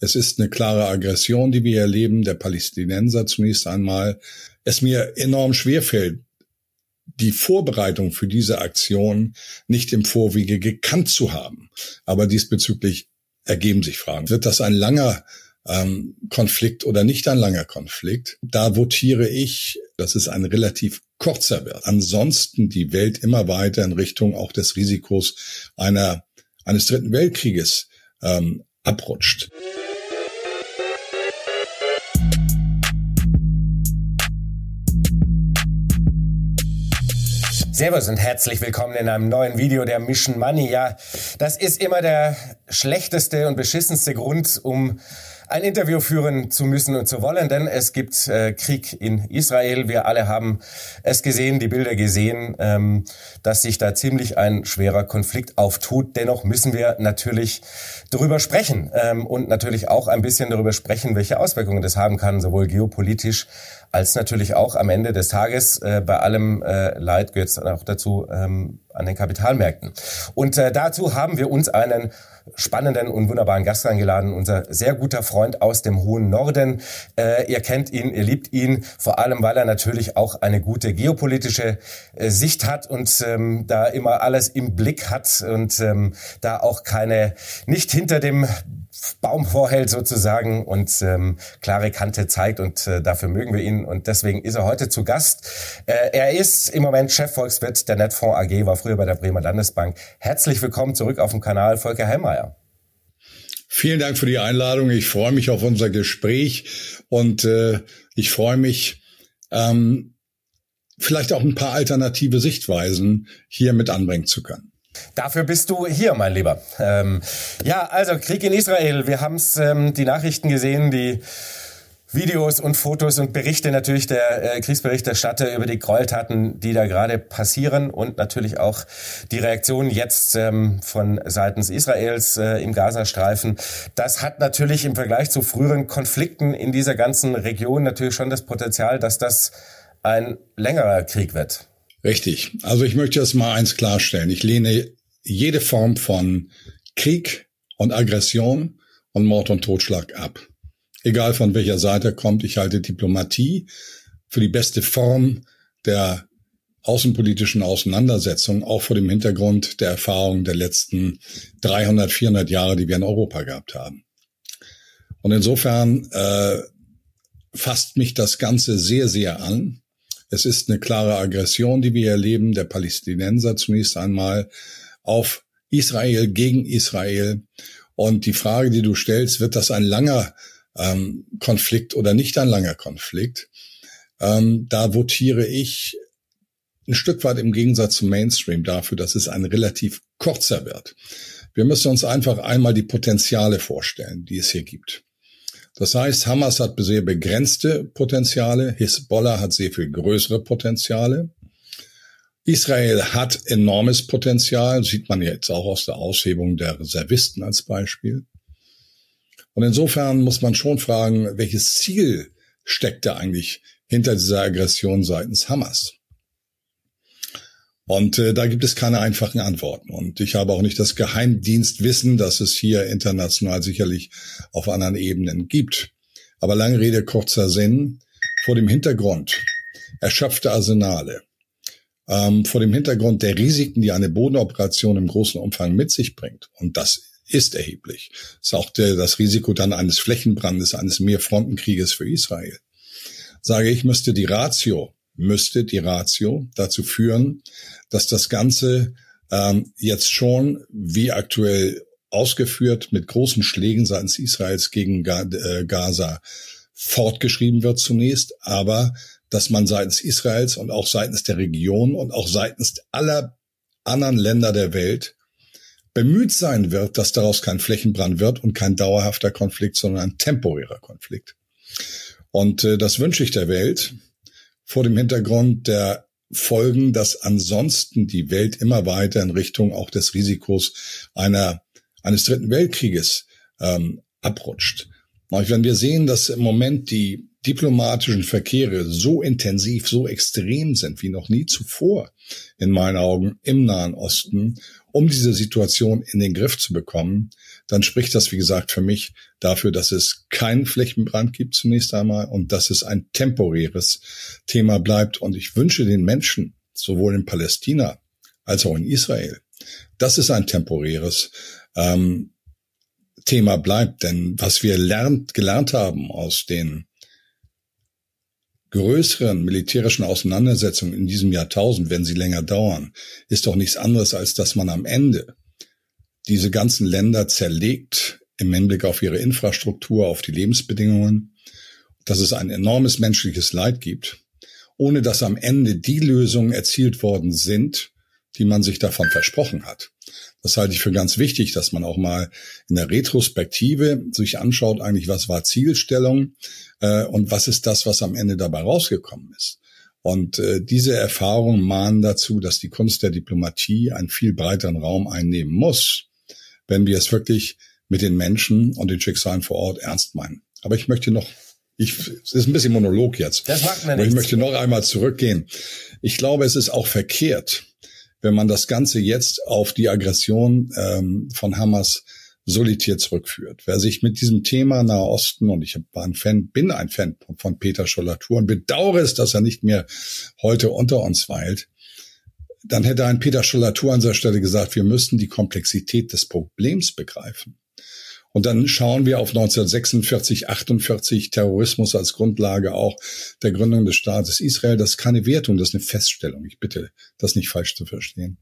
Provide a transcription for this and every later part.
Es ist eine klare Aggression, die wir erleben, der Palästinenser zunächst einmal. Es mir enorm schwerfällt, die Vorbereitung für diese Aktion nicht im Vorwege gekannt zu haben. Aber diesbezüglich ergeben sich Fragen. Wird das ein langer ähm, Konflikt oder nicht ein langer Konflikt? Da votiere ich, dass es ein relativ kurzer wird. Ansonsten die Welt immer weiter in Richtung auch des Risikos einer eines dritten Weltkrieges ähm, abrutscht. Servus und herzlich willkommen in einem neuen Video der Mission Money. Ja, das ist immer der schlechteste und beschissenste Grund, um ein Interview führen zu müssen und zu wollen, denn es gibt äh, Krieg in Israel. Wir alle haben es gesehen, die Bilder gesehen, ähm, dass sich da ziemlich ein schwerer Konflikt auftut. Dennoch müssen wir natürlich darüber sprechen ähm, und natürlich auch ein bisschen darüber sprechen, welche Auswirkungen das haben kann, sowohl geopolitisch als natürlich auch am Ende des Tages äh, bei allem äh, Leid gehört es auch dazu ähm, an den Kapitalmärkten. Und äh, dazu haben wir uns einen spannenden und wunderbaren Gast eingeladen, unser sehr guter Freund aus dem hohen Norden. Äh, ihr kennt ihn, ihr liebt ihn, vor allem weil er natürlich auch eine gute geopolitische äh, Sicht hat und ähm, da immer alles im Blick hat und ähm, da auch keine, nicht hinter dem Baum vorhält sozusagen und ähm, klare Kante zeigt und äh, dafür mögen wir ihn und deswegen ist er heute zu Gast. Äh, er ist im Moment Chefvolkswirt der Netfonds AG, war früher bei der Bremer Landesbank. Herzlich willkommen zurück auf dem Kanal Volker Hellmeier. Vielen Dank für die Einladung. Ich freue mich auf unser Gespräch und äh, ich freue mich, ähm, vielleicht auch ein paar alternative Sichtweisen hier mit anbringen zu können. Dafür bist du hier, mein Lieber. Ähm, ja, also Krieg in Israel. Wir haben es ähm, die Nachrichten gesehen, die Videos und Fotos und Berichte natürlich der äh, Kriegsberichterstatter über die Gräueltaten, die da gerade passieren und natürlich auch die Reaktion jetzt ähm, von seitens Israels äh, im Gazastreifen. Das hat natürlich im Vergleich zu früheren Konflikten in dieser ganzen Region natürlich schon das Potenzial, dass das ein längerer Krieg wird. Richtig. Also ich möchte jetzt mal eins klarstellen. Ich lehne jede Form von Krieg und Aggression und Mord und Totschlag ab. Egal von welcher Seite kommt, ich halte Diplomatie für die beste Form der außenpolitischen Auseinandersetzung, auch vor dem Hintergrund der Erfahrung der letzten 300, 400 Jahre, die wir in Europa gehabt haben. Und insofern äh, fasst mich das Ganze sehr, sehr an. Es ist eine klare Aggression, die wir erleben, der Palästinenser zunächst einmal auf Israel gegen Israel. Und die Frage, die du stellst, wird das ein langer ähm, Konflikt oder nicht ein langer Konflikt? Ähm, da votiere ich ein Stück weit im Gegensatz zum Mainstream dafür, dass es ein relativ kurzer wird. Wir müssen uns einfach einmal die Potenziale vorstellen, die es hier gibt. Das heißt, Hamas hat sehr begrenzte Potenziale, Hisbollah hat sehr viel größere Potenziale. Israel hat enormes Potenzial, sieht man jetzt auch aus der Aushebung der Reservisten als Beispiel. Und insofern muss man schon fragen, welches Ziel steckt da eigentlich hinter dieser Aggression seitens Hamas? Und äh, da gibt es keine einfachen Antworten. Und ich habe auch nicht das Geheimdienstwissen, dass es hier international sicherlich auf anderen Ebenen gibt. Aber lange Rede, kurzer Sinn, vor dem Hintergrund erschöpfte Arsenale, ähm, vor dem Hintergrund der Risiken, die eine Bodenoperation im großen Umfang mit sich bringt, und das ist erheblich, ist auch der, das Risiko dann eines Flächenbrandes, eines Mehrfrontenkrieges für Israel, sage ich, müsste die Ratio müsste die Ratio dazu führen, dass das Ganze ähm, jetzt schon, wie aktuell ausgeführt, mit großen Schlägen seitens Israels gegen äh, Gaza fortgeschrieben wird zunächst, aber dass man seitens Israels und auch seitens der Region und auch seitens aller anderen Länder der Welt bemüht sein wird, dass daraus kein Flächenbrand wird und kein dauerhafter Konflikt, sondern ein temporärer Konflikt. Und äh, das wünsche ich der Welt vor dem Hintergrund der Folgen, dass ansonsten die Welt immer weiter in Richtung auch des Risikos einer eines dritten Weltkrieges ähm, abrutscht. Wenn wir sehen, dass im Moment die diplomatischen Verkehre so intensiv, so extrem sind wie noch nie zuvor in meinen Augen im Nahen Osten um diese Situation in den Griff zu bekommen, dann spricht das, wie gesagt, für mich dafür, dass es keinen Flächenbrand gibt zunächst einmal und dass es ein temporäres Thema bleibt. Und ich wünsche den Menschen, sowohl in Palästina als auch in Israel, dass es ein temporäres ähm, Thema bleibt. Denn was wir lernt, gelernt haben aus den größeren militärischen Auseinandersetzungen in diesem Jahrtausend, wenn sie länger dauern, ist doch nichts anderes, als dass man am Ende diese ganzen Länder zerlegt im Hinblick auf ihre Infrastruktur, auf die Lebensbedingungen, dass es ein enormes menschliches Leid gibt, ohne dass am Ende die Lösungen erzielt worden sind, die man sich davon versprochen hat. Das halte ich für ganz wichtig, dass man auch mal in der Retrospektive sich anschaut, eigentlich, was war Zielstellung äh, und was ist das, was am Ende dabei rausgekommen ist. Und äh, diese Erfahrungen mahnen dazu, dass die Kunst der Diplomatie einen viel breiteren Raum einnehmen muss, wenn wir es wirklich mit den Menschen und den Schicksalen vor Ort ernst meinen. Aber ich möchte noch, ich, es ist ein bisschen Monolog jetzt. Das macht mir nichts. Aber ich möchte noch einmal zurückgehen. Ich glaube, es ist auch verkehrt, wenn man das Ganze jetzt auf die Aggression ähm, von Hamas solitär zurückführt. Wer sich mit diesem Thema Nahe Osten und ich war ein Fan, bin ein Fan von Peter Schollatur und bedauere es, dass er nicht mehr heute unter uns weilt, dann hätte ein Peter Schollatur an dieser Stelle gesagt, wir müssten die Komplexität des Problems begreifen. Und dann schauen wir auf 1946, 48 Terrorismus als Grundlage auch der Gründung des Staates Israel. Das ist keine Wertung, das ist eine Feststellung. Ich bitte, das nicht falsch zu verstehen.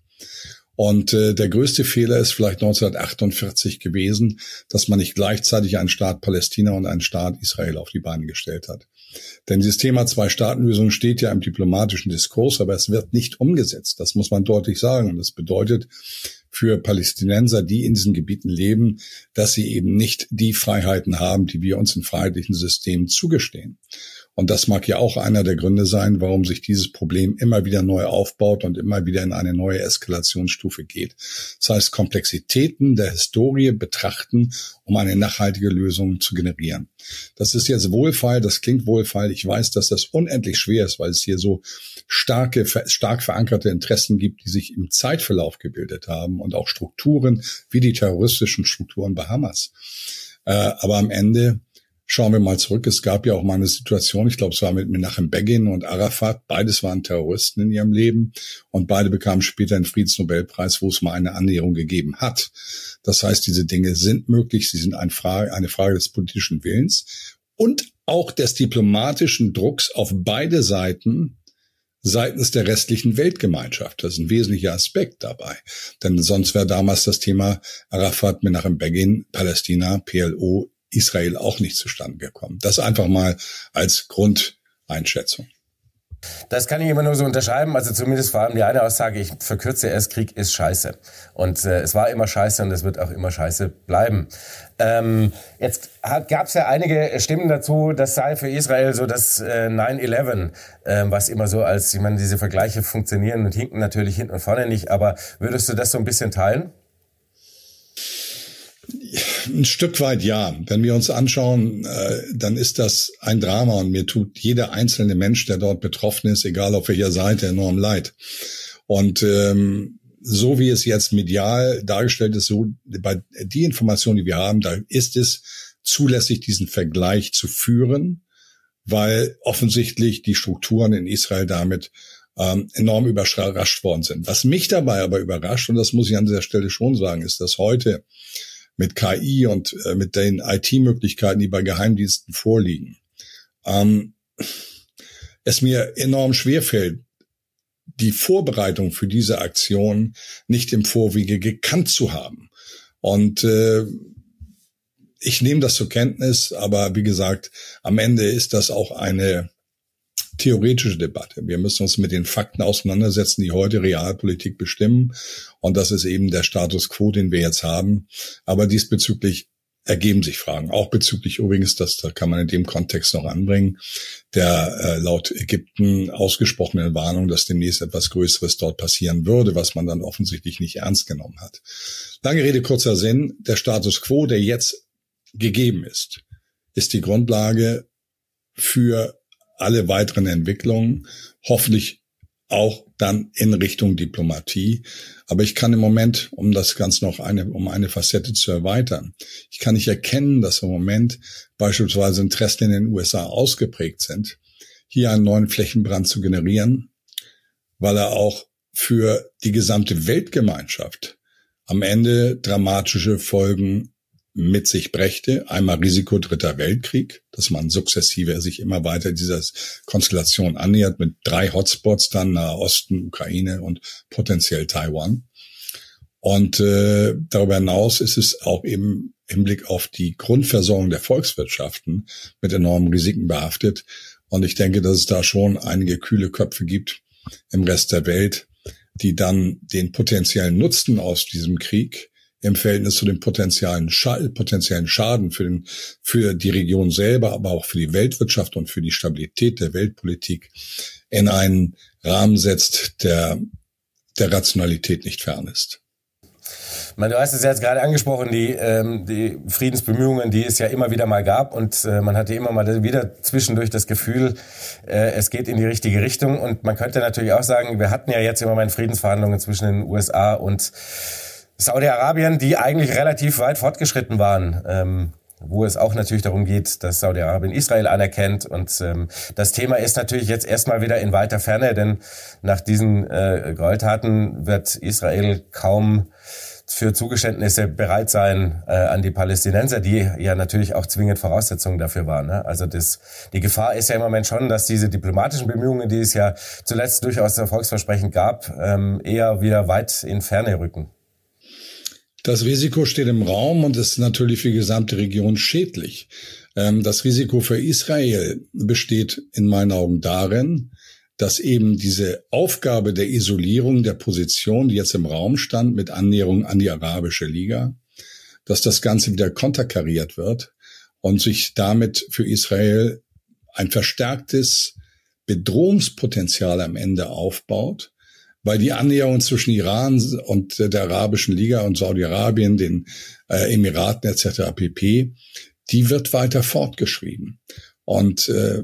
Und äh, der größte Fehler ist vielleicht 1948 gewesen, dass man nicht gleichzeitig einen Staat Palästina und einen Staat Israel auf die Beine gestellt hat. Denn dieses Thema Zwei-Staaten-Lösung steht ja im diplomatischen Diskurs, aber es wird nicht umgesetzt. Das muss man deutlich sagen. Und das bedeutet für Palästinenser, die in diesen Gebieten leben, dass sie eben nicht die Freiheiten haben, die wir uns in freiheitlichen Systemen zugestehen. Und das mag ja auch einer der Gründe sein, warum sich dieses Problem immer wieder neu aufbaut und immer wieder in eine neue Eskalationsstufe geht. Das heißt, Komplexitäten der Historie betrachten, um eine nachhaltige Lösung zu generieren. Das ist jetzt wohlfeil, das klingt wohlfeil. Ich weiß, dass das unendlich schwer ist, weil es hier so starke, stark verankerte Interessen gibt, die sich im Zeitverlauf gebildet haben und auch Strukturen wie die terroristischen Strukturen bei Hamas. Äh, aber am Ende Schauen wir mal zurück. Es gab ja auch mal eine Situation, ich glaube, es war mit Menachem Begin und Arafat. Beides waren Terroristen in ihrem Leben und beide bekamen später einen Friedensnobelpreis, wo es mal eine Annäherung gegeben hat. Das heißt, diese Dinge sind möglich. Sie sind eine Frage, eine Frage des politischen Willens und auch des diplomatischen Drucks auf beide Seiten seitens der restlichen Weltgemeinschaft. Das ist ein wesentlicher Aspekt dabei. Denn sonst wäre damals das Thema Arafat, Menachem Begin, Palästina, PLO Israel auch nicht zustande gekommen. Das einfach mal als Grundeinschätzung. Das kann ich immer nur so unterschreiben. Also zumindest vor allem die eine Aussage, ich verkürze erst, Krieg ist scheiße. Und äh, es war immer scheiße und es wird auch immer scheiße bleiben. Ähm, jetzt gab es ja einige Stimmen dazu, das sei für Israel so das äh, 9-11, äh, was immer so als, ich meine, diese Vergleiche funktionieren und hinken natürlich hinten und vorne nicht. Aber würdest du das so ein bisschen teilen? Ein Stück weit ja. Wenn wir uns anschauen, äh, dann ist das ein Drama und mir tut jeder einzelne Mensch, der dort betroffen ist, egal auf welcher Seite, enorm leid. Und ähm, so wie es jetzt medial dargestellt ist, so bei die Information, die wir haben, da ist es zulässig, diesen Vergleich zu führen, weil offensichtlich die Strukturen in Israel damit ähm, enorm überrascht worden sind. Was mich dabei aber überrascht, und das muss ich an dieser Stelle schon sagen, ist, dass heute mit KI und äh, mit den IT-Möglichkeiten, die bei Geheimdiensten vorliegen, ähm, es mir enorm schwer fällt, die Vorbereitung für diese Aktion nicht im Vorwege gekannt zu haben. Und äh, ich nehme das zur Kenntnis, aber wie gesagt, am Ende ist das auch eine theoretische Debatte. Wir müssen uns mit den Fakten auseinandersetzen, die heute Realpolitik bestimmen. Und das ist eben der Status quo, den wir jetzt haben. Aber diesbezüglich ergeben sich Fragen. Auch bezüglich übrigens, das da kann man in dem Kontext noch anbringen, der äh, laut Ägypten ausgesprochenen Warnung, dass demnächst etwas Größeres dort passieren würde, was man dann offensichtlich nicht ernst genommen hat. Lange Rede, kurzer Sinn. Der Status quo, der jetzt gegeben ist, ist die Grundlage für alle weiteren Entwicklungen, hoffentlich auch dann in Richtung Diplomatie. Aber ich kann im Moment, um das ganz noch eine, um eine Facette zu erweitern, ich kann nicht erkennen, dass im Moment beispielsweise Interessen in den USA ausgeprägt sind, hier einen neuen Flächenbrand zu generieren, weil er auch für die gesamte Weltgemeinschaft am Ende dramatische Folgen mit sich brächte. Einmal Risiko Dritter Weltkrieg, dass man sukzessive sich immer weiter dieser Konstellation annähert mit drei Hotspots dann Nahe Osten, Ukraine und potenziell Taiwan. Und äh, darüber hinaus ist es auch eben im Blick auf die Grundversorgung der Volkswirtschaften mit enormen Risiken behaftet. Und ich denke, dass es da schon einige kühle Köpfe gibt im Rest der Welt, die dann den potenziellen Nutzen aus diesem Krieg im Verhältnis zu dem potenziellen, Schaden, potenziellen Schaden für, den, für die Region selber, aber auch für die Weltwirtschaft und für die Stabilität der Weltpolitik in einen Rahmen setzt, der der Rationalität nicht fern ist. Man, du hast es jetzt gerade angesprochen, die, ähm, die Friedensbemühungen, die es ja immer wieder mal gab. Und äh, man hatte immer mal wieder zwischendurch das Gefühl, äh, es geht in die richtige Richtung. Und man könnte natürlich auch sagen, wir hatten ja jetzt immer mal Friedensverhandlungen zwischen den USA und Saudi-Arabien, die eigentlich relativ weit fortgeschritten waren. Ähm, wo es auch natürlich darum geht, dass Saudi-Arabien Israel anerkennt. Und ähm, das Thema ist natürlich jetzt erstmal wieder in weiter Ferne, denn nach diesen äh, Gräueltaten wird Israel kaum für Zugeständnisse bereit sein äh, an die Palästinenser, die ja natürlich auch zwingend Voraussetzungen dafür waren. Ne? Also das, die Gefahr ist ja im Moment schon, dass diese diplomatischen Bemühungen, die es ja zuletzt durchaus erfolgsversprechend gab, ähm, eher wieder weit in Ferne rücken. Das Risiko steht im Raum und ist natürlich für die gesamte Region schädlich. Ähm, das Risiko für Israel besteht in meinen Augen darin, dass eben diese Aufgabe der Isolierung der Position, die jetzt im Raum stand, mit Annäherung an die Arabische Liga, dass das Ganze wieder konterkariert wird und sich damit für Israel ein verstärktes Bedrohungspotenzial am Ende aufbaut, weil die Annäherung zwischen Iran und der Arabischen Liga und Saudi-Arabien, den äh, Emiraten etc. pp, die wird weiter fortgeschrieben. Und äh,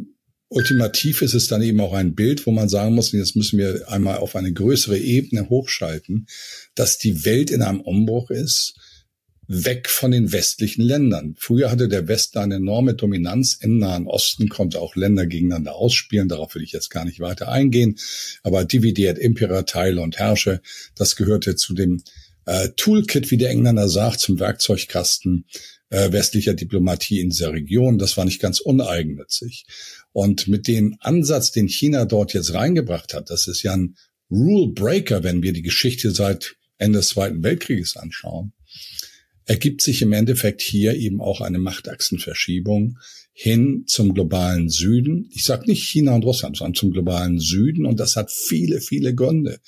ultimativ ist es dann eben auch ein Bild, wo man sagen muss, jetzt müssen wir einmal auf eine größere Ebene hochschalten, dass die Welt in einem Umbruch ist weg von den westlichen Ländern. Früher hatte der Westen eine enorme Dominanz im Nahen Osten, konnte auch Länder gegeneinander ausspielen. Darauf will ich jetzt gar nicht weiter eingehen. Aber dividiert Impera, teile und herrsche, das gehörte zu dem äh, Toolkit, wie der Engländer sagt, zum Werkzeugkasten äh, westlicher Diplomatie in dieser Region. Das war nicht ganz uneigennützig. Und mit dem Ansatz, den China dort jetzt reingebracht hat, das ist ja ein Rule Breaker, wenn wir die Geschichte seit Ende des Zweiten Weltkrieges anschauen ergibt sich im Endeffekt hier eben auch eine Machtachsenverschiebung hin zum globalen Süden. Ich sage nicht China und Russland, sondern zum globalen Süden. Und das hat viele, viele Gründe.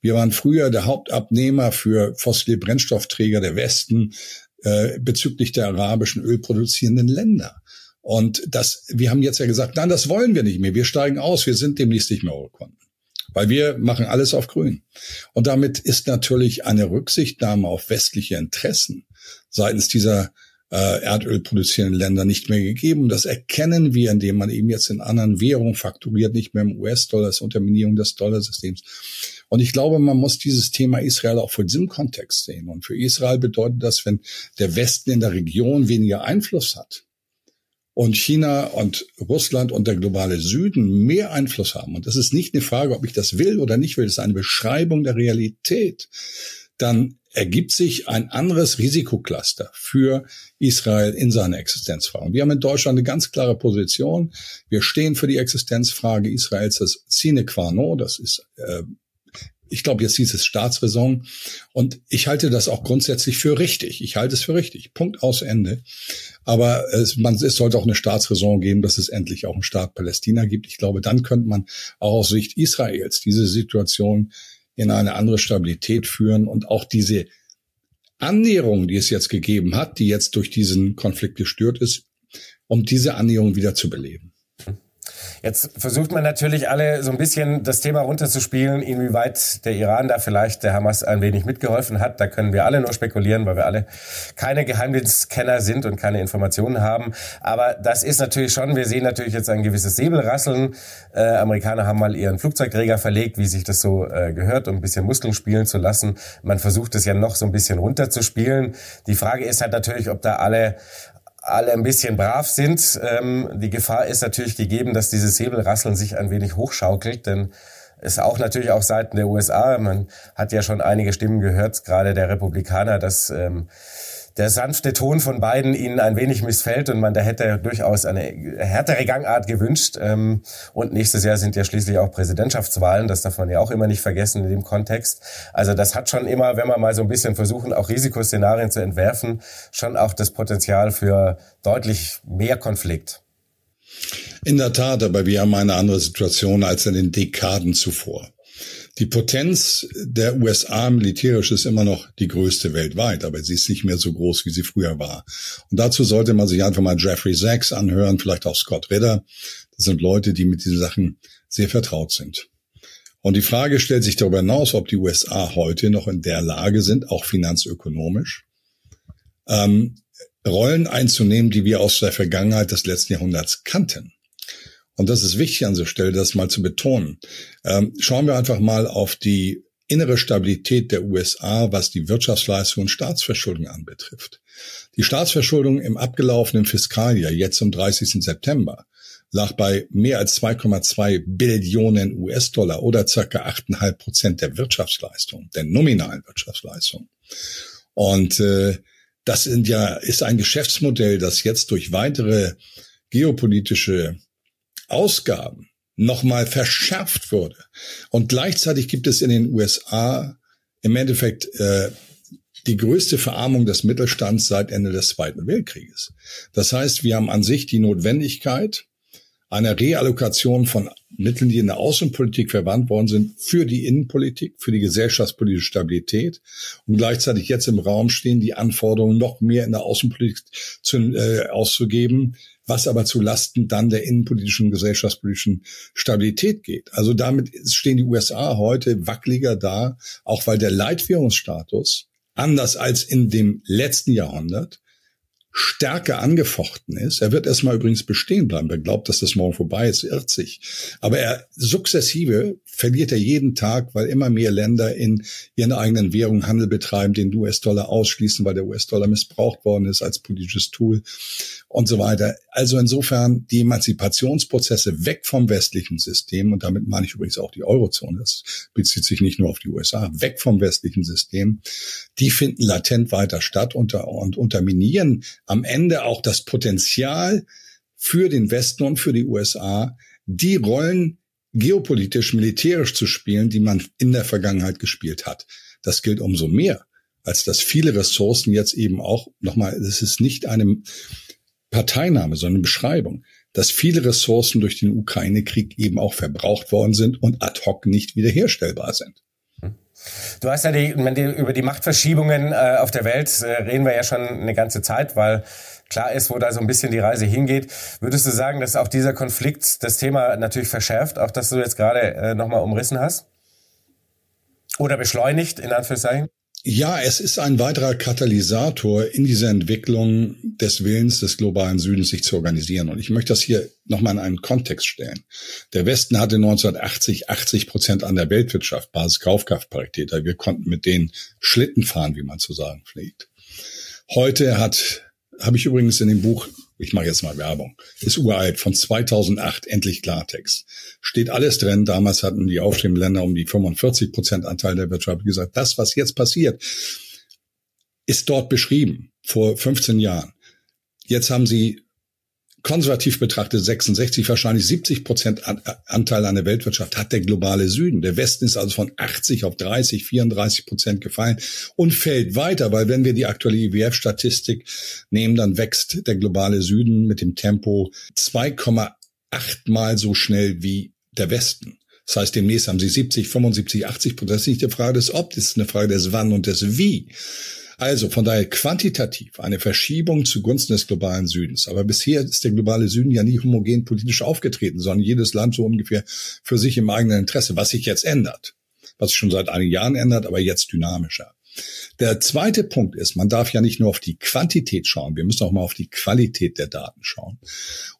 Wir waren früher der Hauptabnehmer für fossile Brennstoffträger der Westen äh, bezüglich der arabischen ölproduzierenden Länder. Und das, wir haben jetzt ja gesagt, nein, das wollen wir nicht mehr. Wir steigen aus. Wir sind demnächst nicht mehr Eurokunden weil wir machen alles auf grün. Und damit ist natürlich eine Rücksichtnahme auf westliche Interessen seitens dieser äh, Erdöl produzierenden Länder nicht mehr gegeben. Das erkennen wir, indem man eben jetzt in anderen Währungen fakturiert, nicht mehr im US-Dollar, das Unterminierung des Dollarsystems. Und ich glaube, man muss dieses Thema Israel auch vor diesem Kontext sehen. Und für Israel bedeutet das, wenn der Westen in der Region weniger Einfluss hat, und China und Russland und der globale Süden mehr Einfluss haben, und das ist nicht eine Frage, ob ich das will oder nicht will, das ist eine Beschreibung der Realität, dann ergibt sich ein anderes Risikocluster für Israel in seiner Existenzfrage. Wir haben in Deutschland eine ganz klare Position. Wir stehen für die Existenzfrage Israels. Das sine qua non, das ist äh, ich glaube, jetzt hieß es Staatsräson. Und ich halte das auch grundsätzlich für richtig. Ich halte es für richtig. Punkt aus Ende. Aber es, man, es sollte auch eine Staatsräson geben, dass es endlich auch einen Staat Palästina gibt. Ich glaube, dann könnte man auch aus Sicht Israels diese Situation in eine andere Stabilität führen und auch diese Annäherung, die es jetzt gegeben hat, die jetzt durch diesen Konflikt gestört ist, um diese Annäherung wieder zu beleben. Jetzt versucht man natürlich alle so ein bisschen das Thema runterzuspielen, inwieweit der Iran da vielleicht der Hamas ein wenig mitgeholfen hat. Da können wir alle nur spekulieren, weil wir alle keine Geheimdienstkenner sind und keine Informationen haben. Aber das ist natürlich schon, wir sehen natürlich jetzt ein gewisses Säbelrasseln. Äh, Amerikaner haben mal ihren Flugzeugträger verlegt, wie sich das so äh, gehört, um ein bisschen Muskeln spielen zu lassen. Man versucht es ja noch so ein bisschen runterzuspielen. Die Frage ist halt natürlich, ob da alle alle ein bisschen brav sind. Ähm, die Gefahr ist natürlich gegeben, dass dieses Säbelrasseln sich ein wenig hochschaukelt, denn es auch natürlich auch Seiten der USA. Man hat ja schon einige Stimmen gehört, gerade der Republikaner, dass ähm, der sanfte Ton von beiden ihnen ein wenig missfällt und man da hätte durchaus eine härtere Gangart gewünscht. Ähm, und nächstes Jahr sind ja schließlich auch Präsidentschaftswahlen, das darf man ja auch immer nicht vergessen in dem Kontext. Also das hat schon immer, wenn wir mal so ein bisschen versuchen, auch Risikoszenarien zu entwerfen, schon auch das Potenzial für deutlich mehr Konflikt. In der Tat, aber wir haben eine andere Situation als in den Dekaden zuvor. Die Potenz der USA militärisch ist immer noch die größte weltweit, aber sie ist nicht mehr so groß, wie sie früher war. Und dazu sollte man sich einfach mal Jeffrey Sachs anhören, vielleicht auch Scott Ritter. Das sind Leute, die mit diesen Sachen sehr vertraut sind. Und die Frage stellt sich darüber hinaus, ob die USA heute noch in der Lage sind, auch finanzökonomisch, ähm, Rollen einzunehmen, die wir aus der Vergangenheit des letzten Jahrhunderts kannten. Und das ist wichtig an dieser Stelle, das mal zu betonen. Ähm, schauen wir einfach mal auf die innere Stabilität der USA, was die Wirtschaftsleistung und Staatsverschuldung anbetrifft. Die Staatsverschuldung im abgelaufenen Fiskaljahr, jetzt zum 30. September, lag bei mehr als 2,2 Billionen US-Dollar oder circa 8,5 Prozent der Wirtschaftsleistung, der nominalen Wirtschaftsleistung. Und äh, das sind ja, ist ein Geschäftsmodell, das jetzt durch weitere geopolitische Ausgaben nochmal verschärft würde. Und gleichzeitig gibt es in den USA im Endeffekt äh, die größte Verarmung des Mittelstands seit Ende des Zweiten Weltkrieges. Das heißt, wir haben an sich die Notwendigkeit einer Reallokation von Mitteln, die in der Außenpolitik verwandt worden sind, für die Innenpolitik, für die gesellschaftspolitische Stabilität und gleichzeitig jetzt im Raum stehen, die Anforderungen noch mehr in der Außenpolitik zu, äh, auszugeben, was aber zu Lasten dann der innenpolitischen gesellschaftspolitischen Stabilität geht. Also damit stehen die USA heute wackeliger da, auch weil der Leitwährungsstatus anders als in dem letzten Jahrhundert stärker angefochten ist. Er wird erstmal übrigens bestehen bleiben. Wer glaubt, dass das morgen vorbei ist, irrt sich. Aber er sukzessive verliert er jeden Tag, weil immer mehr Länder in ihren eigenen Währungen Handel betreiben, den US-Dollar ausschließen, weil der US-Dollar missbraucht worden ist als politisches Tool und so weiter. Also insofern die Emanzipationsprozesse weg vom westlichen System, und damit meine ich übrigens auch die Eurozone, das bezieht sich nicht nur auf die USA, weg vom westlichen System, die finden latent weiter statt und, und unterminieren am Ende auch das Potenzial für den Westen und für die USA, die Rollen geopolitisch, militärisch zu spielen, die man in der Vergangenheit gespielt hat. Das gilt umso mehr, als dass viele Ressourcen jetzt eben auch, nochmal, es ist nicht eine Parteinahme, sondern Beschreibung, dass viele Ressourcen durch den Ukraine-Krieg eben auch verbraucht worden sind und ad hoc nicht wiederherstellbar sind. Du hast ja die, über die Machtverschiebungen äh, auf der Welt äh, reden wir ja schon eine ganze Zeit, weil klar ist, wo da so ein bisschen die Reise hingeht. Würdest du sagen, dass auch dieser Konflikt das Thema natürlich verschärft, auch dass du jetzt gerade äh, nochmal umrissen hast? Oder beschleunigt, in Anführungszeichen? Ja, es ist ein weiterer Katalysator in dieser Entwicklung des Willens des globalen Südens, sich zu organisieren. Und ich möchte das hier nochmal in einen Kontext stellen. Der Westen hatte 1980 80 Prozent an der Weltwirtschaft, Basiskaufkraftparität. Wir konnten mit denen Schlitten fahren, wie man zu sagen pflegt. Heute hat habe ich übrigens in dem Buch, ich mache jetzt mal Werbung, ist uralt, von 2008, endlich Klartext. Steht alles drin. Damals hatten die aufstrebenden Länder um die 45 Prozent Anteil der Wirtschaft gesagt, das, was jetzt passiert, ist dort beschrieben, vor 15 Jahren. Jetzt haben sie konservativ betrachtet 66, wahrscheinlich 70 Prozent Anteil an der Weltwirtschaft hat der globale Süden. Der Westen ist also von 80 auf 30, 34 Prozent gefallen und fällt weiter, weil wenn wir die aktuelle IWF-Statistik nehmen, dann wächst der globale Süden mit dem Tempo 2,8 mal so schnell wie der Westen. Das heißt, demnächst haben sie 70, 75, 80 Prozent. Das ist nicht eine Frage des Ob, das ist eine Frage des Wann und des Wie. Also von daher quantitativ eine Verschiebung zugunsten des globalen Südens. Aber bisher ist der globale Süden ja nie homogen politisch aufgetreten, sondern jedes Land so ungefähr für sich im eigenen Interesse, was sich jetzt ändert. Was sich schon seit einigen Jahren ändert, aber jetzt dynamischer. Der zweite Punkt ist, man darf ja nicht nur auf die Quantität schauen, wir müssen auch mal auf die Qualität der Daten schauen.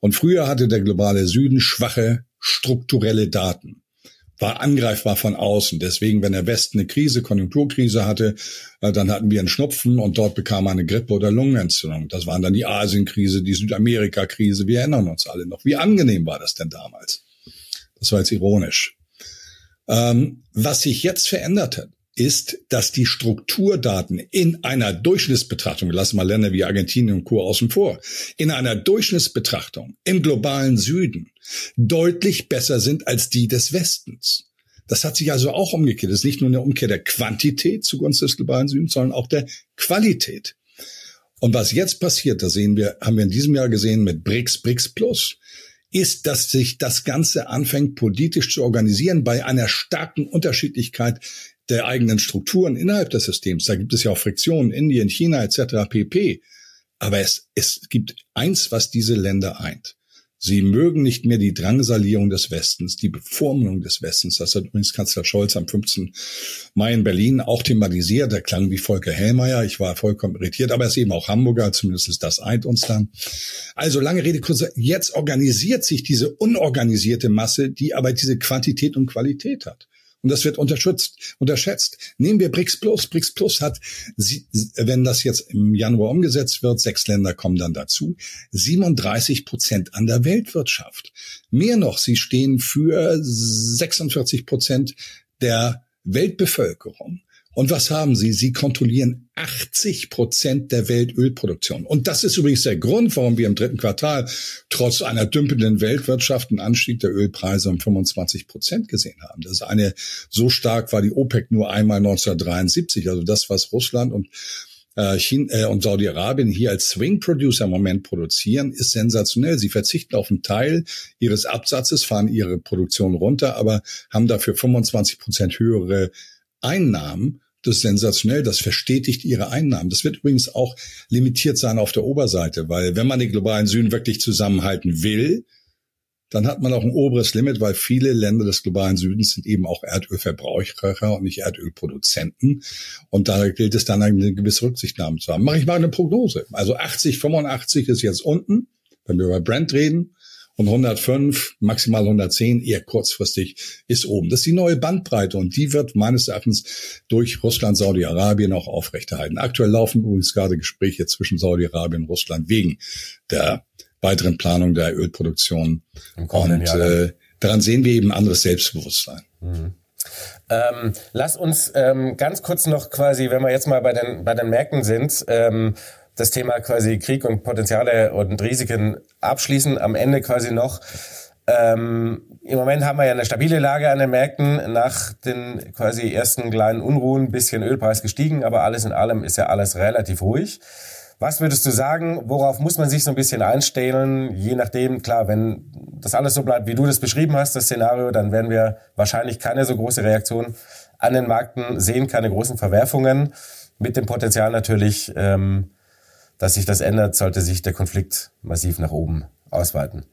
Und früher hatte der globale Süden schwache strukturelle Daten war angreifbar von außen. Deswegen, wenn der Westen eine Krise, Konjunkturkrise hatte, äh, dann hatten wir einen Schnupfen und dort bekam man eine Grippe oder Lungenentzündung. Das waren dann die Asienkrise, die Südamerika-Krise. Wir erinnern uns alle noch. Wie angenehm war das denn damals? Das war jetzt ironisch. Ähm, was sich jetzt verändert hat, ist, dass die Strukturdaten in einer Durchschnittsbetrachtung, wir lassen mal Länder wie Argentinien und Co. außen vor, in einer Durchschnittsbetrachtung im globalen Süden deutlich besser sind als die des Westens. Das hat sich also auch umgekehrt. Das ist nicht nur eine Umkehr der Quantität zugunsten des globalen Südens, sondern auch der Qualität. Und was jetzt passiert, das sehen wir, haben wir in diesem Jahr gesehen mit BRICS, BRICS Plus, ist, dass sich das Ganze anfängt politisch zu organisieren bei einer starken Unterschiedlichkeit der eigenen Strukturen innerhalb des Systems. Da gibt es ja auch Friktionen, Indien, China etc. pp. Aber es, es gibt eins, was diese Länder eint. Sie mögen nicht mehr die Drangsalierung des Westens, die Bevormundung des Westens. Das hat übrigens Kanzler Scholz am 15. Mai in Berlin auch thematisiert. Der klang wie Volker Hellmeier. Ich war vollkommen irritiert, aber er ist eben auch Hamburger. Zumindest das eint uns dann. Also lange Rede, kurze. Jetzt organisiert sich diese unorganisierte Masse, die aber diese Quantität und Qualität hat. Und das wird unterschätzt. unterschätzt. Nehmen wir BRICS Plus. BRICS Plus hat, wenn das jetzt im Januar umgesetzt wird, sechs Länder kommen dann dazu, 37 Prozent an der Weltwirtschaft. Mehr noch, sie stehen für 46 Prozent der Weltbevölkerung. Und was haben sie? Sie kontrollieren 80 Prozent der Weltölproduktion. Und das ist übrigens der Grund, warum wir im dritten Quartal trotz einer dümpelnden Weltwirtschaft einen Anstieg der Ölpreise um 25 Prozent gesehen haben. Das ist eine, so stark war die OPEC nur einmal 1973. Also das, was Russland und äh, China äh, und Saudi-Arabien hier als Swing Producer im Moment produzieren, ist sensationell. Sie verzichten auf einen Teil ihres Absatzes, fahren ihre Produktion runter, aber haben dafür 25 Prozent höhere Einnahmen. Das ist sensationell, das verstetigt ihre Einnahmen. Das wird übrigens auch limitiert sein auf der Oberseite, weil wenn man den globalen Süden wirklich zusammenhalten will, dann hat man auch ein oberes Limit, weil viele Länder des globalen Südens sind eben auch Erdölverbraucher und nicht Erdölproduzenten. Und da gilt es dann eine gewisse Rücksichtnahme zu haben. Mache ich mal eine Prognose. Also 80, 85 ist jetzt unten, wenn wir über Brent reden und 105, maximal 110 eher kurzfristig ist oben. Das ist die neue Bandbreite und die wird meines Erachtens durch Russland, Saudi-Arabien auch aufrechterhalten. Aktuell laufen übrigens gerade Gespräche zwischen Saudi-Arabien und Russland wegen der weiteren Planung der Ölproduktion. Und äh, daran sehen wir eben anderes Selbstbewusstsein. Mhm. Ähm, lass uns ähm, ganz kurz noch quasi, wenn wir jetzt mal bei den, bei den Märkten sind, ähm, das Thema quasi Krieg und Potenziale und Risiken abschließen. Am Ende quasi noch. Ähm, Im Moment haben wir ja eine stabile Lage an den Märkten nach den quasi ersten kleinen Unruhen, bisschen Ölpreis gestiegen, aber alles in allem ist ja alles relativ ruhig. Was würdest du sagen, worauf muss man sich so ein bisschen einstellen? Je nachdem, klar, wenn das alles so bleibt, wie du das beschrieben hast, das Szenario, dann werden wir wahrscheinlich keine so große Reaktion an den Märkten sehen, keine großen Verwerfungen. Mit dem Potenzial natürlich, ähm, dass sich das ändert, sollte sich der Konflikt massiv nach oben ausweiten.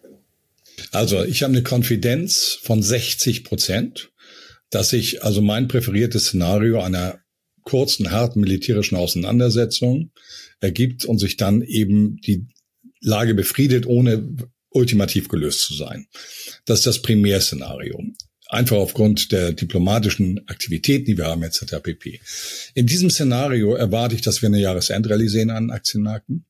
Also ich habe eine Konfidenz von 60 Prozent, dass sich also mein präferiertes Szenario einer kurzen, harten militärischen Auseinandersetzung ergibt und sich dann eben die Lage befriedet, ohne ultimativ gelöst zu sein. Das ist das Primärszenario einfach aufgrund der diplomatischen Aktivitäten, die wir haben, etc. pp. In diesem Szenario erwarte ich, dass wir eine Jahresendrallye sehen an Aktienmärkten.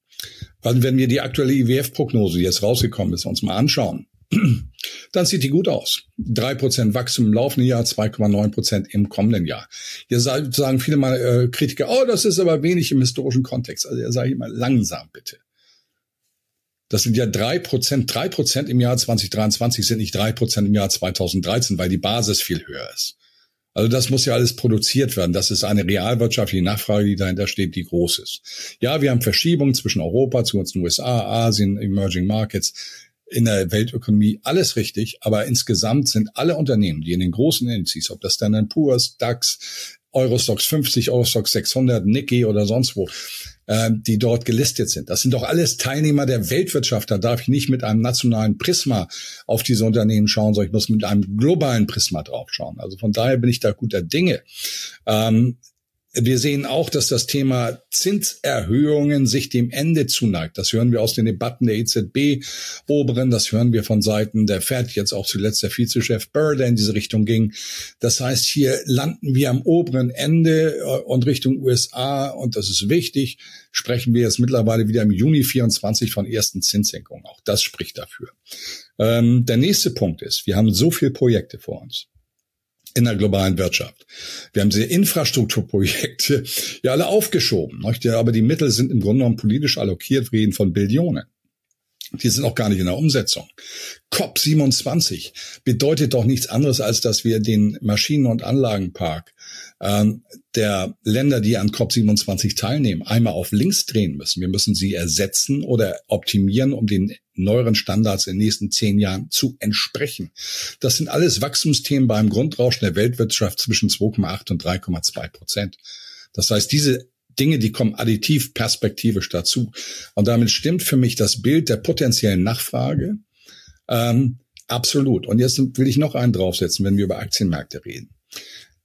Weil wenn wir die aktuelle IWF-Prognose, die jetzt rausgekommen ist, uns mal anschauen, dann sieht die gut aus. Drei Prozent Wachstum im laufenden Jahr, 2,9 Prozent im kommenden Jahr. Hier sagen viele mal äh, Kritiker, oh, das ist aber wenig im historischen Kontext. Also sage ich immer langsam bitte. Das sind ja drei Prozent. Drei Prozent im Jahr 2023 sind nicht drei Prozent im Jahr 2013, weil die Basis viel höher ist. Also das muss ja alles produziert werden. Das ist eine realwirtschaftliche Nachfrage, die dahinter steht, die groß ist. Ja, wir haben Verschiebungen zwischen Europa, zu uns den USA, Asien, Emerging Markets. in der Weltökonomie alles richtig, aber insgesamt sind alle Unternehmen, die in den großen Indizes, ob das Standard Poor's, DAX, Eurostox 50, Eurostox 600, Nikkei oder sonst wo, äh, die dort gelistet sind. Das sind doch alles Teilnehmer der Weltwirtschaft. Da darf ich nicht mit einem nationalen Prisma auf diese Unternehmen schauen, sondern ich muss mit einem globalen Prisma drauf schauen. Also von daher bin ich da guter Dinge. Ähm, wir sehen auch, dass das Thema Zinserhöhungen sich dem Ende zuneigt. Das hören wir aus den Debatten der EZB-Oberen, das hören wir von Seiten der Fed, jetzt auch zuletzt der Vizechef Burr, der in diese Richtung ging. Das heißt, hier landen wir am oberen Ende äh, und Richtung USA, und das ist wichtig, sprechen wir jetzt mittlerweile wieder im Juni 24 von ersten Zinssenkungen. Auch das spricht dafür. Ähm, der nächste Punkt ist, wir haben so viele Projekte vor uns in der globalen Wirtschaft. Wir haben diese Infrastrukturprojekte ja alle aufgeschoben, aber die Mittel sind im Grunde genommen politisch allokiert, wir reden von Billionen. Die sind auch gar nicht in der Umsetzung. COP27 bedeutet doch nichts anderes, als dass wir den Maschinen- und Anlagenpark ähm, der Länder, die an COP27 teilnehmen, einmal auf links drehen müssen. Wir müssen sie ersetzen oder optimieren, um den neueren Standards in den nächsten zehn Jahren zu entsprechen. Das sind alles Wachstumsthemen beim Grundrauschen der Weltwirtschaft zwischen 2,8 und 3,2 Prozent. Das heißt, diese Dinge, die kommen additiv perspektivisch dazu. Und damit stimmt für mich das Bild der potenziellen Nachfrage ähm, absolut. Und jetzt will ich noch einen draufsetzen, wenn wir über Aktienmärkte reden.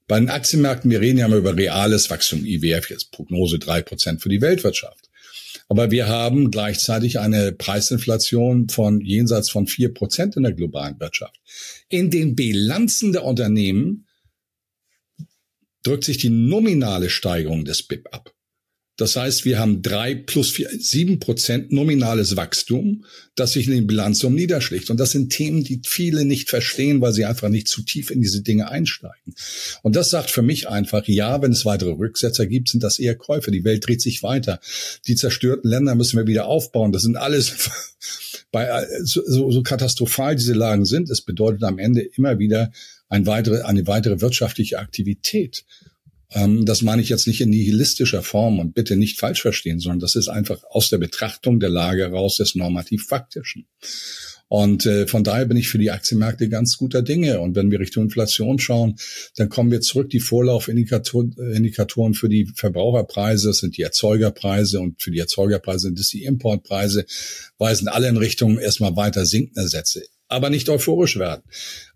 Bei den Aktienmärkten, wir reden ja mal über reales Wachstum, IWF, jetzt Prognose drei Prozent für die Weltwirtschaft. Aber wir haben gleichzeitig eine Preisinflation von jenseits von vier Prozent in der globalen Wirtschaft. In den Bilanzen der Unternehmen drückt sich die nominale Steigerung des BIP ab. Das heißt, wir haben drei plus vier, sieben Prozent nominales Wachstum, das sich in den Bilanzsummen niederschlägt. Und das sind Themen, die viele nicht verstehen, weil sie einfach nicht zu tief in diese Dinge einsteigen. Und das sagt für mich einfach, ja, wenn es weitere Rücksetzer gibt, sind das eher Käufe. Die Welt dreht sich weiter. Die zerstörten Länder müssen wir wieder aufbauen. Das sind alles bei, so, so katastrophal diese Lagen sind. Es bedeutet am Ende immer wieder ein weitere, eine weitere wirtschaftliche Aktivität. Ähm, das meine ich jetzt nicht in nihilistischer Form und bitte nicht falsch verstehen, sondern das ist einfach aus der Betrachtung der Lage heraus des normativ-faktischen. Und äh, von daher bin ich für die Aktienmärkte ganz guter Dinge. Und wenn wir Richtung Inflation schauen, dann kommen wir zurück. Die Vorlaufindikatoren äh, für die Verbraucherpreise, das sind die Erzeugerpreise und für die Erzeugerpreise sind es die Importpreise, weisen alle in Richtung erstmal weiter sinkender Sätze aber nicht euphorisch werden.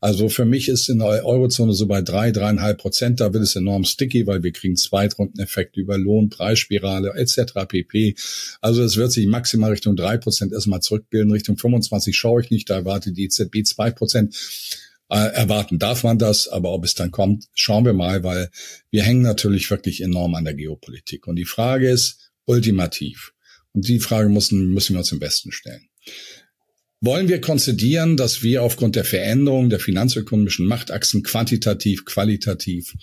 Also für mich ist in der Eurozone so bei drei, dreieinhalb Prozent, da wird es enorm sticky, weil wir kriegen Zweitrundeneffekte über Lohn, Preisspirale etc. pp. Also es wird sich maximal Richtung drei Prozent erstmal zurückbilden. Richtung 25 schaue ich nicht, da erwartet die EZB zwei Prozent. Äh, erwarten darf man das, aber ob es dann kommt, schauen wir mal, weil wir hängen natürlich wirklich enorm an der Geopolitik. Und die Frage ist ultimativ. Und die Frage müssen, müssen wir uns im Westen stellen. Wollen wir konzidieren, dass wir aufgrund der Veränderung der finanzökonomischen Machtachsen quantitativ, qualitativ,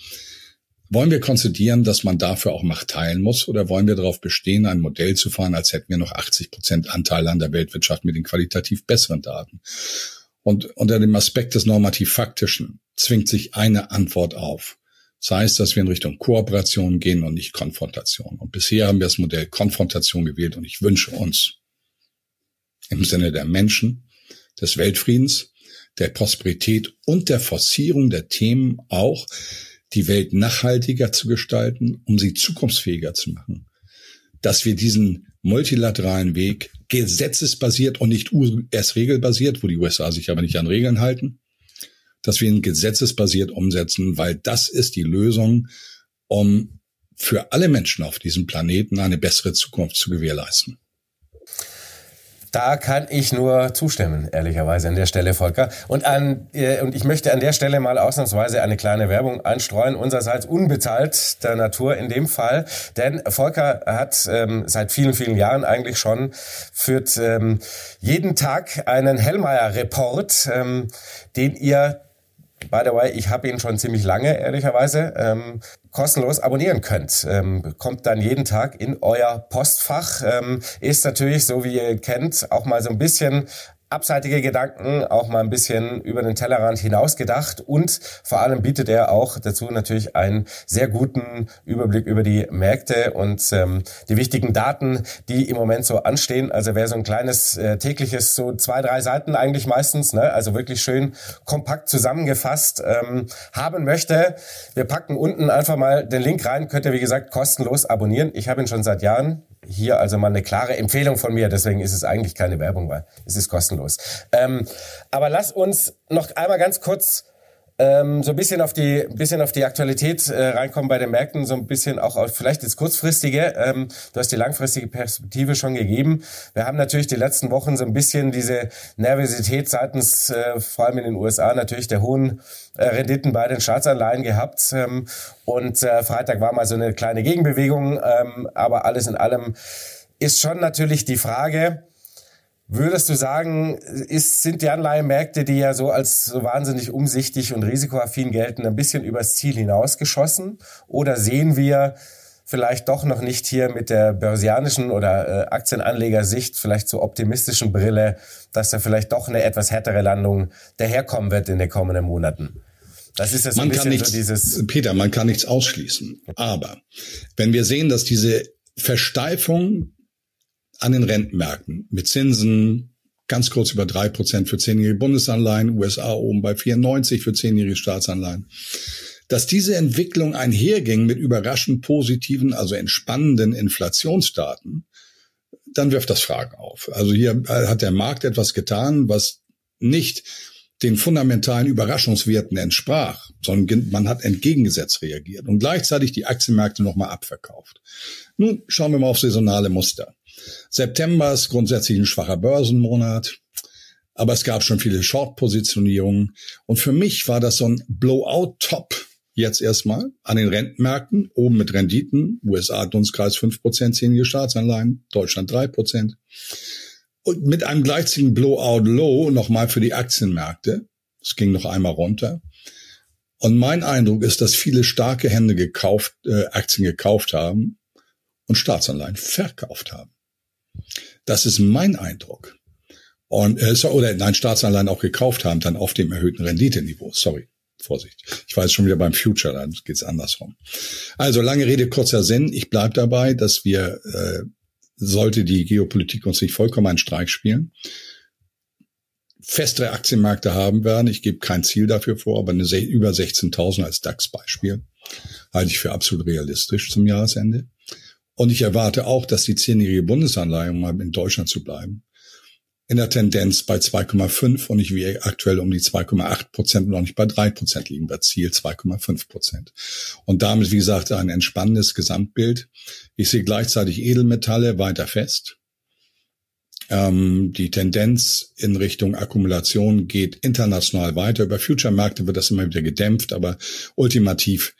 wollen wir konzidieren, dass man dafür auch Macht teilen muss oder wollen wir darauf bestehen, ein Modell zu fahren, als hätten wir noch 80 Prozent Anteil an der Weltwirtschaft mit den qualitativ besseren Daten? Und unter dem Aspekt des normativ-faktischen zwingt sich eine Antwort auf. Das heißt, dass wir in Richtung Kooperation gehen und nicht Konfrontation. Und bisher haben wir das Modell Konfrontation gewählt und ich wünsche uns, im Sinne der Menschen, des Weltfriedens, der Prosperität und der Forcierung der Themen auch, die Welt nachhaltiger zu gestalten, um sie zukunftsfähiger zu machen. Dass wir diesen multilateralen Weg gesetzesbasiert und nicht erst regelbasiert, wo die USA sich aber nicht an Regeln halten, dass wir ihn gesetzesbasiert umsetzen, weil das ist die Lösung, um für alle Menschen auf diesem Planeten eine bessere Zukunft zu gewährleisten. Da kann ich nur zustimmen, ehrlicherweise an der Stelle, Volker. Und an äh, und ich möchte an der Stelle mal ausnahmsweise eine kleine Werbung einstreuen, unsererseits unbezahlt der Natur in dem Fall, denn Volker hat ähm, seit vielen vielen Jahren eigentlich schon führt ähm, jeden Tag einen Hellmeier-Report, ähm, den ihr By the way, ich habe ihn schon ziemlich lange, ehrlicherweise, ähm, kostenlos abonnieren könnt. Ähm, kommt dann jeden Tag in euer Postfach. Ähm, ist natürlich, so wie ihr kennt, auch mal so ein bisschen abseitige Gedanken, auch mal ein bisschen über den Tellerrand hinaus gedacht und vor allem bietet er auch dazu natürlich einen sehr guten Überblick über die Märkte und ähm, die wichtigen Daten, die im Moment so anstehen. Also wer so ein kleines äh, tägliches, so zwei, drei Seiten eigentlich meistens, ne, also wirklich schön kompakt zusammengefasst ähm, haben möchte, wir packen unten einfach mal den Link rein, könnt ihr wie gesagt kostenlos abonnieren. Ich habe ihn schon seit Jahren hier also mal eine klare Empfehlung von mir. Deswegen ist es eigentlich keine Werbung, weil es ist kostenlos. Ähm, aber lass uns noch einmal ganz kurz ähm, so ein bisschen auf die bisschen auf die Aktualität äh, reinkommen bei den Märkten, so ein bisschen auch auf vielleicht das kurzfristige. Ähm, du hast die langfristige Perspektive schon gegeben. Wir haben natürlich die letzten Wochen so ein bisschen diese Nervosität seitens äh, vor allem in den USA natürlich der hohen äh, Renditen bei den Staatsanleihen gehabt. Ähm, und äh, Freitag war mal so eine kleine Gegenbewegung, ähm, aber alles in allem ist schon natürlich die Frage, Würdest du sagen, ist, sind die Anleihenmärkte, die ja so als so wahnsinnig umsichtig und risikoaffin gelten, ein bisschen übers Ziel hinausgeschossen? Oder sehen wir vielleicht doch noch nicht hier mit der börsianischen oder äh, Aktienanlegersicht, vielleicht so optimistischen Brille, dass da vielleicht doch eine etwas härtere Landung daherkommen wird in den kommenden Monaten? Das ist jetzt man ein bisschen nichts, so dieses. Peter, man kann nichts ausschließen. Aber wenn wir sehen, dass diese Versteifung an den Rentenmärkten mit Zinsen ganz kurz über drei Prozent für zehnjährige Bundesanleihen, USA oben bei 94 für zehnjährige Staatsanleihen. Dass diese Entwicklung einherging mit überraschend positiven, also entspannenden Inflationsdaten, dann wirft das Fragen auf. Also hier hat der Markt etwas getan, was nicht den fundamentalen Überraschungswerten entsprach, sondern man hat entgegengesetzt reagiert und gleichzeitig die Aktienmärkte nochmal abverkauft. Nun schauen wir mal auf saisonale Muster. September ist grundsätzlich ein schwacher Börsenmonat, aber es gab schon viele Short-Positionierungen. Und für mich war das so ein Blowout-Top jetzt erstmal an den Rentenmärkten, oben mit Renditen, USA Dunstkreis 5%, zehnjährige Staatsanleihen, Deutschland 3%. Und mit einem gleichzeitigen Blowout-Low nochmal für die Aktienmärkte. Es ging noch einmal runter. Und mein Eindruck ist, dass viele starke Hände gekauft, äh, Aktien gekauft haben und Staatsanleihen verkauft haben. Das ist mein Eindruck. Und äh, oder nein, Staatsanleihen auch gekauft haben, dann auf dem erhöhten Renditeniveau. Sorry. Vorsicht. Ich jetzt schon wieder beim Future, dann geht's andersrum. Also lange Rede, kurzer Sinn. Ich bleib dabei, dass wir, äh, sollte die Geopolitik uns nicht vollkommen einen Streik spielen, festere Aktienmärkte haben werden. Ich gebe kein Ziel dafür vor, aber eine über 16.000 als DAX-Beispiel halte ich für absolut realistisch zum Jahresende. Und ich erwarte auch, dass die zehnjährige Bundesanleihe, um mal in Deutschland zu bleiben, in der Tendenz bei 2,5 und nicht wie aktuell um die 2,8 Prozent und auch nicht bei 3 Prozent liegen, bei Ziel 2,5 Prozent. Und damit, wie gesagt, ein entspannendes Gesamtbild. Ich sehe gleichzeitig Edelmetalle weiter fest. Ähm, die Tendenz in Richtung Akkumulation geht international weiter. Über Future-Märkte wird das immer wieder gedämpft, aber ultimativ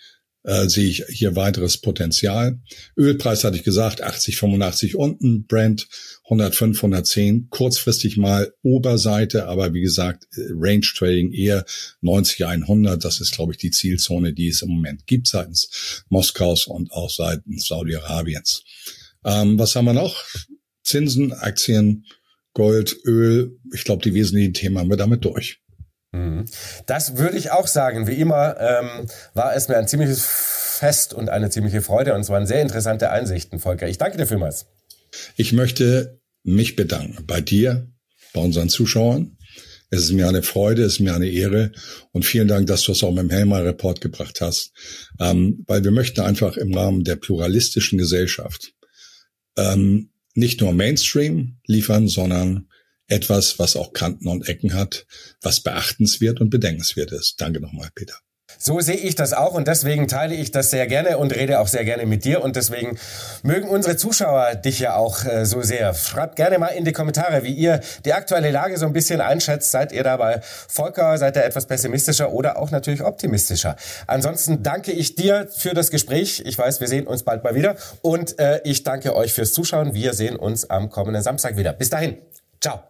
äh, sehe ich hier weiteres Potenzial. Ölpreis hatte ich gesagt, 80, 85 unten, Brent 105, 110, kurzfristig mal Oberseite, aber wie gesagt, Range Trading eher 90, 100, das ist, glaube ich, die Zielzone, die es im Moment gibt seitens Moskaus und auch seitens Saudi-Arabiens. Ähm, was haben wir noch? Zinsen, Aktien, Gold, Öl. Ich glaube, die wesentlichen Themen haben wir damit durch. Mhm. Das würde ich auch sagen. Wie immer ähm, war es mir ein ziemliches Fest und eine ziemliche Freude und es waren sehr interessante Einsichten, Volker. Ich danke dir vielmals. Ich möchte mich bedanken bei dir, bei unseren Zuschauern. Es ist mir eine Freude, es ist mir eine Ehre und vielen Dank, dass du es auch mit dem Helmer Report gebracht hast, ähm, weil wir möchten einfach im Rahmen der pluralistischen Gesellschaft ähm, nicht nur Mainstream liefern, sondern etwas, was auch Kanten und Ecken hat, was beachtenswert und bedenkenswert ist. Danke nochmal, Peter. So sehe ich das auch und deswegen teile ich das sehr gerne und rede auch sehr gerne mit dir und deswegen mögen unsere Zuschauer dich ja auch äh, so sehr. Schreibt gerne mal in die Kommentare, wie ihr die aktuelle Lage so ein bisschen einschätzt. Seid ihr dabei Volker, seid ihr etwas pessimistischer oder auch natürlich optimistischer? Ansonsten danke ich dir für das Gespräch. Ich weiß, wir sehen uns bald mal wieder und äh, ich danke euch fürs Zuschauen. Wir sehen uns am kommenden Samstag wieder. Bis dahin. Ciao.